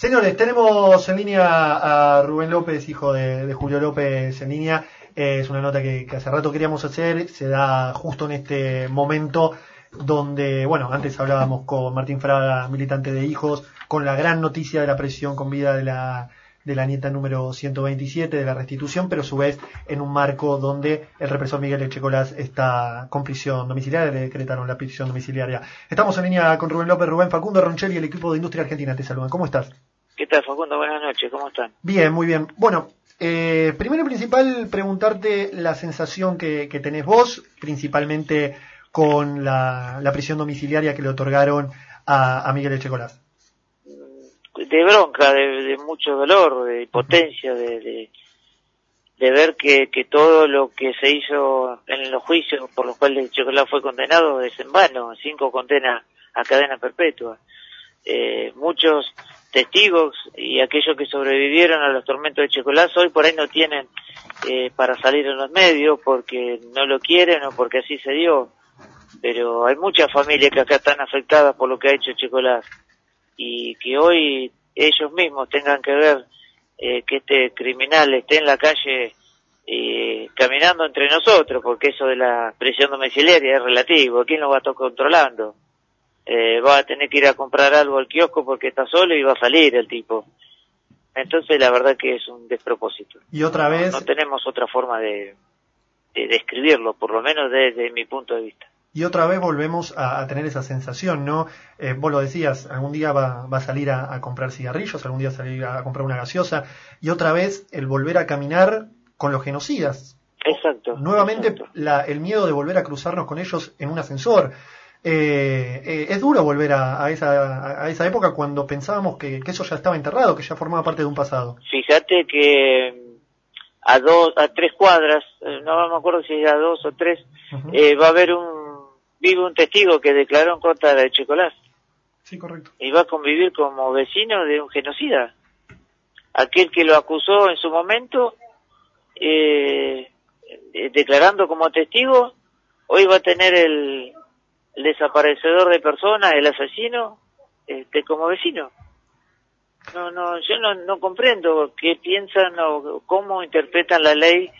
Señores, tenemos en línea a Rubén López, hijo de, Julio López en línea. Eh, es una nota que, hace rato queríamos hacer, se da justo en este momento donde, bueno, antes hablábamos con Martín Fraga, militante de hijos, con la gran noticia de la presión con vida de la, de la nieta número 127 de la restitución, pero a su vez en un marco donde el represor Miguel Echecolás está con prisión domiciliaria, le decretaron la prisión domiciliaria. Estamos en línea con Rubén López, Rubén Facundo Ronchel y el equipo de Industria Argentina. Te saludan. ¿Cómo estás? ¿Qué tal, Facundo? Buenas noches, ¿cómo están? Bien, muy bien. Bueno, eh, primero y principal, preguntarte la sensación que, tenés vos, principalmente con la, prisión domiciliaria que le otorgaron a, Miguel Echecolás. De bronca, de, mucho dolor, de potencia, de, de, ver que, que, todo lo que se hizo en los juicios por los cuales Echecolás fue condenado es en vano, cinco condenas a cadena perpetua. Eh, muchos testigos y aquellos que sobrevivieron a los tormentos de Chocolazo hoy por ahí no tienen eh, para salir en los medios porque no lo quieren o porque así se dio. Pero hay muchas familias que acá están afectadas por lo que ha hecho Checolás y que hoy ellos mismos tengan que ver eh, que este criminal esté en la calle eh, caminando entre nosotros, porque eso de la prisión domiciliaria es relativo, ¿quién lo va a estar controlando? Eh, va a tener que ir a comprar algo al kiosco porque está solo y va a salir el tipo. Entonces la verdad que es un despropósito. Y otra vez... No, tenemos otra forma de, de describirlo, por lo menos desde mi punto de vista. Y otra vez volvemos a, tener esa sensación, ¿no? Eh, vos lo decías, algún día va, va a salir a, comprar cigarrillos, algún día a salir a comprar una gaseosa, y otra vez el volver a caminar con los genocidas. Exacto. Nuevamente La, el miedo de volver a cruzarnos con ellos en un ascensor. Eh, eh, es duro volver a, esa, a esa época cuando pensábamos que, eso ya estaba enterrado, que ya formaba parte de un pasado. Fíjate que mm, a dos, a tres cuadras, eh, no me acuerdo si a dos o tres, va a haber un, vive un testigo que declaró en contra de Checolás. Sí, correcto. Y va a convivir como vecino de un genocida. Aquel que lo acusó en su momento, declarando como testigo, hoy va a tener el, el desaparecedor de personas, el asesino, este, como vecino. No, no, yo no, no comprendo qué piensan o cómo interpretan la ley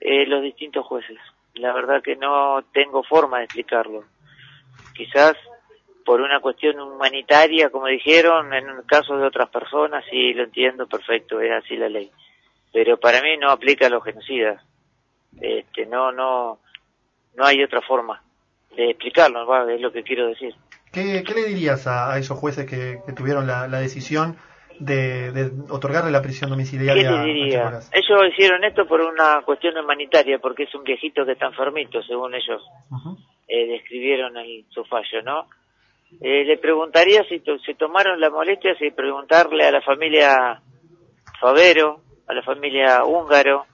eh, los distintos jueces. La verdad que no tengo forma de explicarlo. Quizás por una cuestión humanitaria, como dijeron, en el caso de otras personas, sí lo entiendo perfecto, es así la ley. Pero para mí no aplica a los genocidas. Este, no, no, no hay otra forma de explicarlo, es lo que quiero decir. ¿Qué, le dirías a, esos jueces que, tuvieron la, decisión de, otorgarle la prisión domiciliaria? ¿Qué le diría? ellos hicieron esto por una cuestión humanitaria, porque es un viejito que está enfermito, según ellos eh, describieron en su fallo, ¿no? Eh, le preguntaría si se tomaron la molestia de preguntarle a la familia Favero, a la familia Húngaro,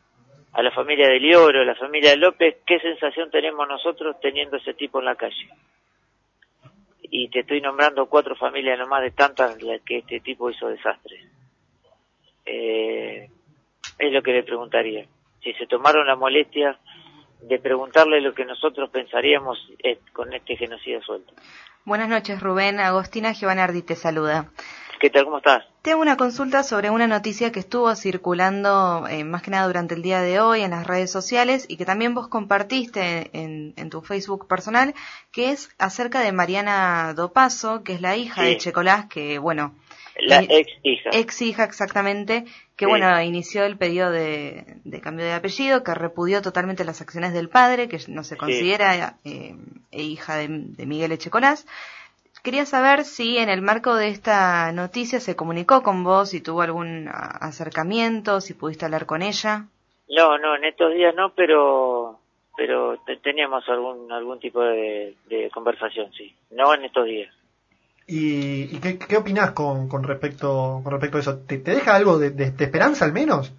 a la familia de Lioro, a la familia de López, ¿qué sensación tenemos nosotros teniendo ese tipo en la calle? Y te estoy nombrando cuatro familias nomás de tantas que este tipo hizo desastres. Eh, es lo que le preguntaría. Si se tomaron la molestia de preguntarle lo que nosotros pensaríamos eh, con este genocidio suelto. Buenas noches, Rubén. Agostina Giovanardi te saluda. ¿Qué tal? ¿Cómo estás? Tengo una consulta sobre una noticia que estuvo circulando eh, más que nada durante el día de hoy en las redes sociales y que también vos compartiste en, tu Facebook personal, que es acerca de Mariana Dopaso, que es la hija de Checolás, que bueno... La ex hija. Ex hija, exactamente, que bueno, inició el pedido de, cambio de apellido, que repudió totalmente las acciones del padre, que no se considera eh, hija de, de Miguel Echecolás. Quería saber si en el marco de esta noticia se comunicó con vos, si tuvo algún acercamiento, si pudiste hablar con ella. No, no, en estos días no, pero pero teníamos algún algún tipo de, conversación, sí. No en estos días. ¿Y, qué, qué opinás con, con, respecto, con respecto a eso? ¿Te, deja algo de, esperanza al menos?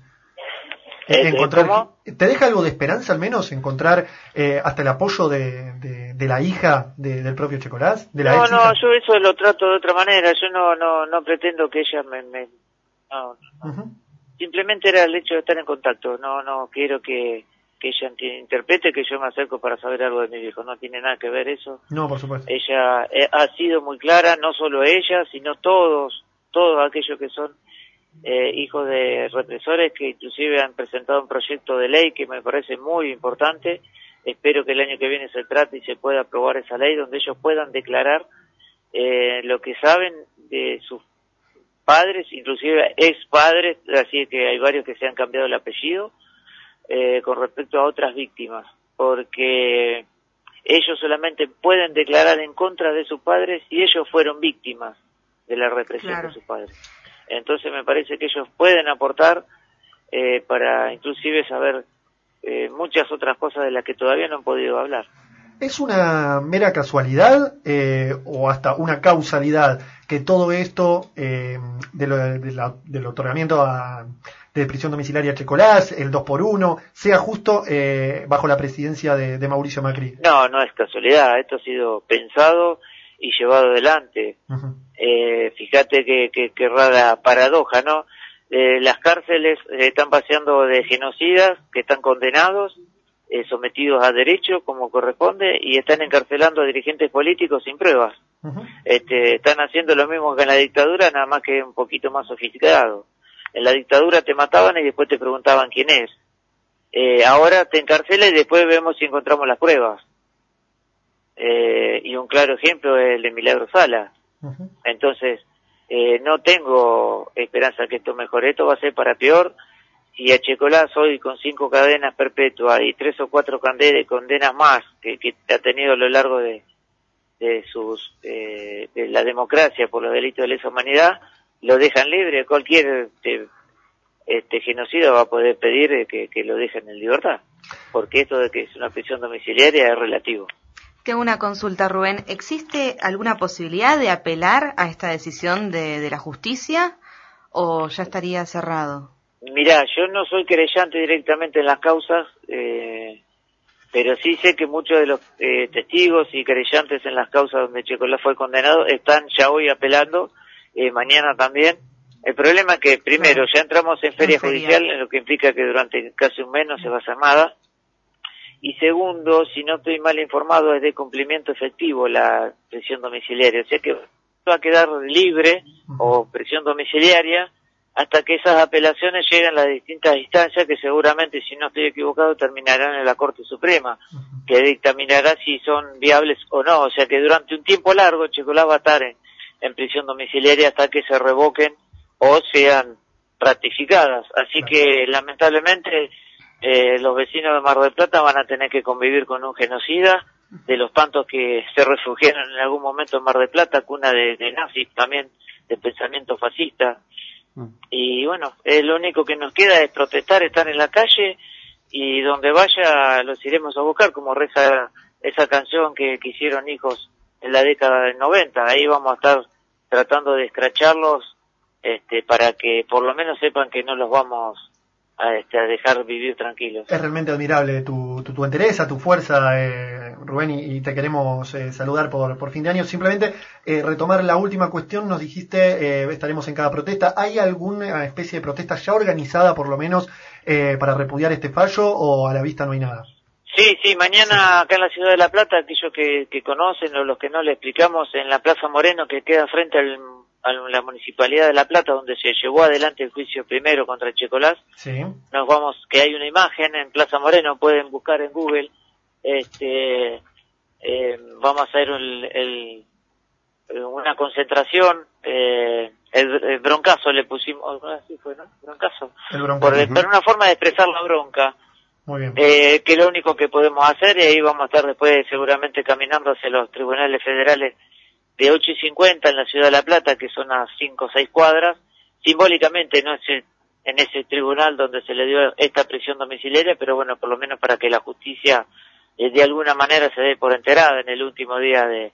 Eh, encontrar, ¿Te deja algo de esperanza al menos encontrar eh, hasta el apoyo de, de, la hija del propio Checolás? De la no, no, yo eso lo trato de otra manera. Yo no no, no pretendo que ella me... me no, Simplemente era el hecho de estar en contacto. No no quiero que, que ella interprete que yo me acerco para saber algo de mi hijo. No tiene nada que ver eso. No, por supuesto. Ella eh, ha sido muy clara, no solo ella, sino todos todos aquellos que son eh, hijos de represores que inclusive han presentado un proyecto de ley que me parece muy importante. Espero que el año que viene se trate y se pueda aprobar esa ley donde ellos puedan declarar eh, lo que saben de sus padres, inclusive ex padres, así que hay varios que se han cambiado el apellido, eh, con respecto a otras víctimas, porque ellos solamente pueden declarar en contra de sus padres si ellos fueron víctimas de la represión de sus padres. Entonces me parece que ellos pueden aportar eh, para inclusive saber eh, muchas otras cosas de las que todavía no han podido hablar. ¿Es una mera casualidad eh, o hasta una causalidad que todo esto eh, de lo, del otorgamiento de prisión domiciliaria a Checolás, el 2 por 1 sea justo eh, bajo la presidencia de, Mauricio Macri? No, no es casualidad. Esto ha sido pensado y llevado adelante. eh, fíjate que, que, rara paradoja, ¿no? Eh, las cárceles están paseando de genocidas que están condenados eh, sometidos a derecho como corresponde y están encarcelando a dirigentes políticos sin pruebas. este, están haciendo lo mismo que en la dictadura, nada más que un poquito más sofisticado. En la dictadura te mataban y después te preguntaban quién es. Eh, ahora te encarcela y después vemos si encontramos las pruebas. Eh, y un claro ejemplo es el de Milagro Sala. Entonces, eh, no tengo esperanza que esto mejore. Esto va a ser para peor. Y a Checolás hoy con cinco cadenas perpetuas y tres o cuatro condenas más que, ha tenido a lo largo de, de sus eh, de la democracia por los delitos de lesa humanidad lo dejan libre. Cualquier este, este genocidio va a poder pedir eh, que, que, lo dejen en libertad. Porque esto de que es una prisión domiciliaria es relativo tengo una consulta Rubén existe alguna posibilidad de apelar a esta decisión de, de la justicia o ya estaría cerrado Mira, yo no soy creyente directamente en las causas, eh, pero sí sé que muchos de los eh, testigos y creyentes en las causas donde Checolá fue condenado están ya hoy apelando, eh, mañana también. El problema es que, primero, ya entramos en feria judicial, lo que implica que durante casi un mes no se va a hacer nada. Y segundo, si no estoy mal informado, es de cumplimiento efectivo la prisión domiciliaria. O sea que va a quedar libre o prisión domiciliaria hasta que esas apelaciones lleguen a las distintas instancias que seguramente, si no estoy equivocado, terminarán en la Corte Suprema, que dictaminará si son viables o no. O sea que durante un tiempo largo Checolá va a estar en, prisión domiciliaria hasta que se revoquen o sean ratificadas. Así que lamentablemente eh, los vecinos de Mar del Plata van a tener que convivir con un genocida de los tantos que se refugiaron en algún momento en Mar del Plata, cuna de, de nazis también, de pensamiento fascista. Y bueno, lo único que nos queda es protestar, estar en la calle y donde vaya los iremos a buscar, como reza esa canción que, que hicieron hijos en la década del 90. Ahí vamos a estar tratando de escracharlos este, para que por lo menos sepan que no los vamos a, este, a dejar vivir tranquilos. Es realmente admirable tu, tu, tu entereza, tu fuerza, eh, Rubén, y, te queremos eh, saludar por, por fin de año. Simplemente eh, retomar la última cuestión, nos dijiste, eh, estaremos en cada protesta. ¿Hay alguna especie de protesta ya organizada, por lo menos, eh, para repudiar este fallo o a la vista no hay nada? Sí, sí, mañana acá en la ciudad de La Plata, aquellos que, que conocen o los que no le explicamos, en la Plaza Moreno, que queda frente al a la Municipalidad de La Plata, donde se llevó adelante el juicio primero contra Checolás. Sí. Nos vamos, que hay una imagen en Plaza Moreno, pueden buscar en Google. Este, eh, vamos a hacer el, una concentración, eh, el, broncazo le pusimos, así fue, ¿no? Broncazo. El broncazo. Por, una forma de expresar la bronca. Muy bien. Eh, que lo único que podemos hacer y ahí vamos a estar después seguramente caminando hacia los tribunales federales de 8 y 50 en la ciudad de La Plata, que son a 5 o 6 cuadras, simbólicamente no es en ese tribunal donde se le dio esta prisión domiciliaria, pero bueno, por lo menos para que la justicia eh, de alguna manera se dé por enterada en el último día de,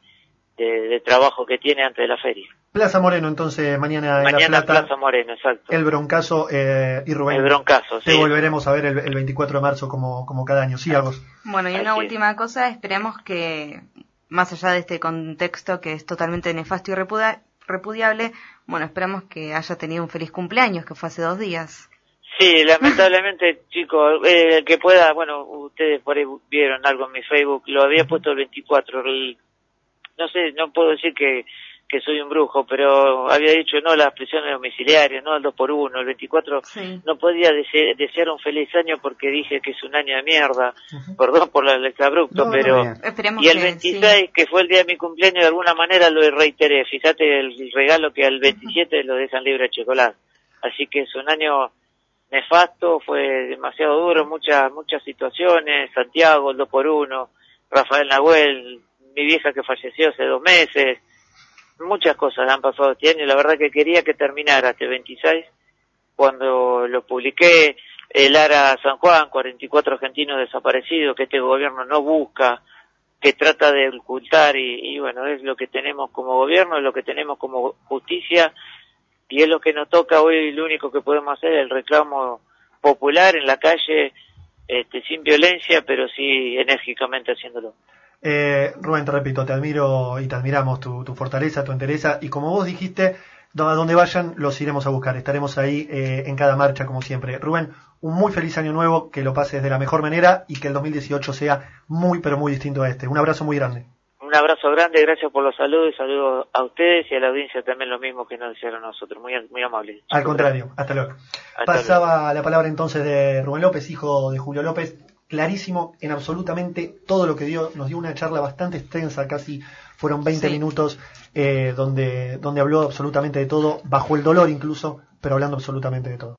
de, trabajo que tiene antes de la feria. Plaza Moreno, entonces, mañana en mañana La Plata. Plaza Moreno, exacto. El Broncazo eh, y Rubén. El Broncazo, Te volveremos a ver el, el, 24 de marzo como, como cada año. Sí, Agos. Bueno, y una última cosa, esperemos que más allá de este contexto que es totalmente nefasto y repudiable, bueno, esperamos que haya tenido un feliz cumpleaños, que fue hace dos días. Sí, lamentablemente, chicos, eh, el que pueda, bueno, ustedes por ahí vieron algo en mi Facebook, lo había puesto el 24, no sé, no puedo decir que que soy un brujo, pero había dicho no las prisiones domiciliarias, no el 2 por 1 el 24 no podía desear un feliz año porque dije que es un año de mierda, perdón por el exabrupto, pero... y el 26, que fue el día de mi cumpleaños, de alguna manera lo reiteré, fíjate el regalo que al 27 lo dejan libre a chocolate. Así que es un año nefasto, fue demasiado duro, muchas muchas situaciones, Santiago, el 2 por 1 Rafael Nahuel, mi vieja que falleció hace dos meses, muchas cosas han pasado este año, la verdad que quería que terminara este 26, cuando lo publiqué, el ARA San Juan, 44 argentinos desaparecidos, que este gobierno no busca, que trata de ocultar y, bueno, es lo que tenemos como gobierno, es lo que tenemos como justicia y es lo que nos toca hoy, lo único que podemos hacer, el reclamo popular en la calle, este, sin violencia, pero sí enérgicamente haciéndolo. Eh, Rubén, te repito, te admiro y te admiramos tu, fortaleza, tu entereza y como vos dijiste, a donde vayan los iremos a buscar, estaremos ahí eh, en cada marcha como siempre. Rubén, un muy feliz año nuevo, que lo pases de la mejor manera y que el 2018 sea muy pero muy distinto a este. Un abrazo muy grande. Un abrazo grande, gracias por los saludos, saludos a ustedes y a la audiencia también lo mismo que nos hicieron nosotros, muy, muy amables. Al contrario, hasta luego. Pasaba la palabra entonces de Rubén López, hijo de Julio López, clarísimo en absolutamente todo lo que dio. Nos dio una charla bastante extensa, casi fueron 20 minutos, eh, donde, donde habló absolutamente de todo, bajo el dolor incluso, pero hablando absolutamente de todo.